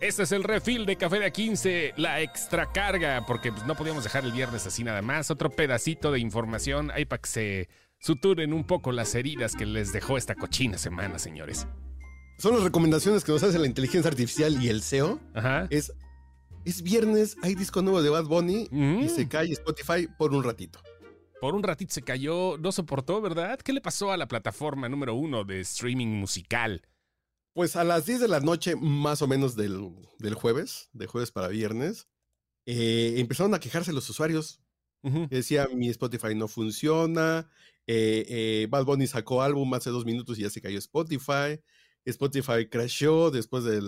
Este es el refil de Café de A15, la extra carga, porque pues, no podíamos dejar el viernes así nada más. Otro pedacito de información ahí para que se suturen un poco las heridas que les dejó esta cochina semana, señores. Son las recomendaciones que nos hace la inteligencia artificial y el SEO. Ajá. Es, es viernes, hay disco nuevo de Bad Bunny Mm. y se cae Spotify por un ratito. Por un ratito se cayó, no soportó, ¿verdad? ¿Qué le pasó a la plataforma número uno de streaming musical? Pues a las 10 de la noche, más o menos del, del jueves, de jueves para viernes, eh, empezaron a quejarse los usuarios. Que Decía, mi Spotify no funciona, eh, eh, Bad Bunny sacó álbum hace dos minutos y ya se cayó Spotify. Spotify crashó después del,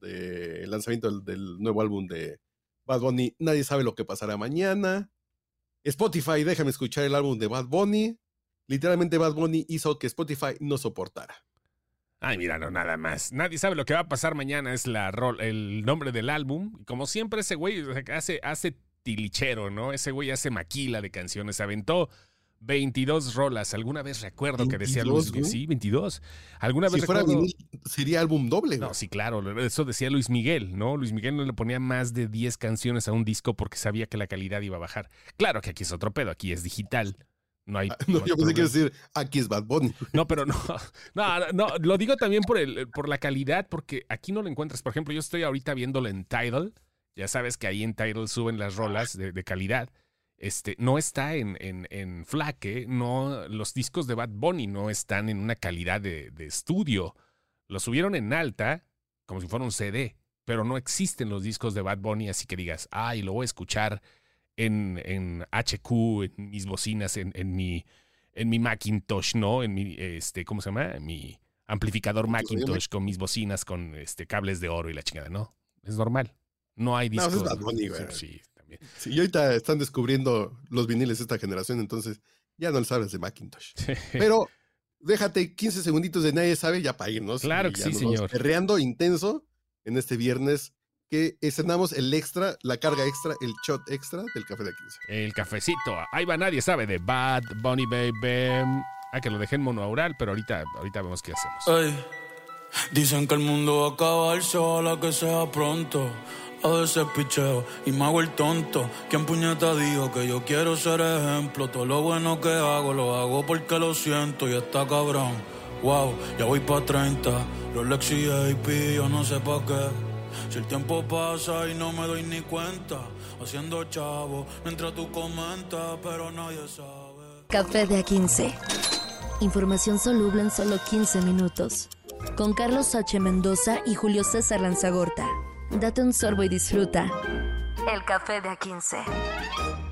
del lanzamiento del, del nuevo álbum de Bad Bunny. Nadie sabe lo que pasará mañana. Spotify, déjame escuchar el álbum de Bad Bunny. Literalmente Bad Bunny hizo que Spotify no soportara. Ay, mira, no, nada más. Nadie sabe lo que va a pasar mañana, es la rol, el nombre del álbum. Y como siempre, ese güey hace, hace tilichero, ¿no? Ese güey hace maquila de canciones. Aventó 22 rolas. Alguna vez recuerdo que decía 22, Luis Miguel. Sí, 22. Alguna Si vez fuera recuerdo. vinil, sería álbum doble. No, güey. sí, claro. Eso decía Luis Miguel, ¿no? Luis Miguel no le ponía más de 10 canciones a un disco porque sabía que la calidad iba a bajar. Claro que aquí es otro pedo, aquí es digital. No hay. Ah, No, yo pensé que decir, aquí es Bad Bunny. No, pero no. No, no, lo digo también por, el, por la calidad, porque aquí no lo encuentras. Por ejemplo, yo estoy ahorita viéndolo en Tidal. Ya sabes que ahí en Tidal suben las rolas de, de calidad. Este, no está en, en, en FLAC, ¿eh? no, los discos de Bad Bunny no están en una calidad de, de estudio. Los subieron en alta, como si fuera un CD, pero no existen los discos de Bad Bunny, así que digas, ay, lo voy a escuchar en, en HQ, en mis bocinas, en, en mi en mi Macintosh, ¿no? En mi, este, ¿cómo se llama? En mi amplificador ¿En tu Macintosh con mis bocinas con este, cables de oro y la chingada, ¿no? Es normal. No hay No, discos. eso es Bad Bunny, güey. Sí, también. Sí, y ahorita están descubriendo los viniles de esta generación, entonces ya no les hablas de Macintosh. Pero déjate 15 segunditos de nadie sabe ya para irnos. Claro que sí, señor. Perreando intenso en este viernes que estrenamos el extra, la carga extra, el shot extra del café de 15. El cafecito. Ahí va, nadie sabe de Bad Bunny Baby. Ah, que lo dejé en monoaural, pero ahorita, ahorita vemos qué hacemos. Ey, dicen que el mundo va a acabarse, ojalá que sea pronto. A veces picheo y me hago el tonto. ¿Quién puñeta dijo que yo quiero ser ejemplo? Todo lo bueno que hago, lo hago porque lo siento y está cabrón. Wow, ya voy pa' 30. Rolex y AP, yo no sé pa' qué. Si el tiempo pasa y no me doy ni cuenta. Haciendo chavo mientras tú comentas, pero nadie sabe. Café de A15. Información soluble en solo 15 minutos. Con Carlos H. Mendoza y Julio César Lanzagorta. Date un sorbo y disfruta. El café de A15.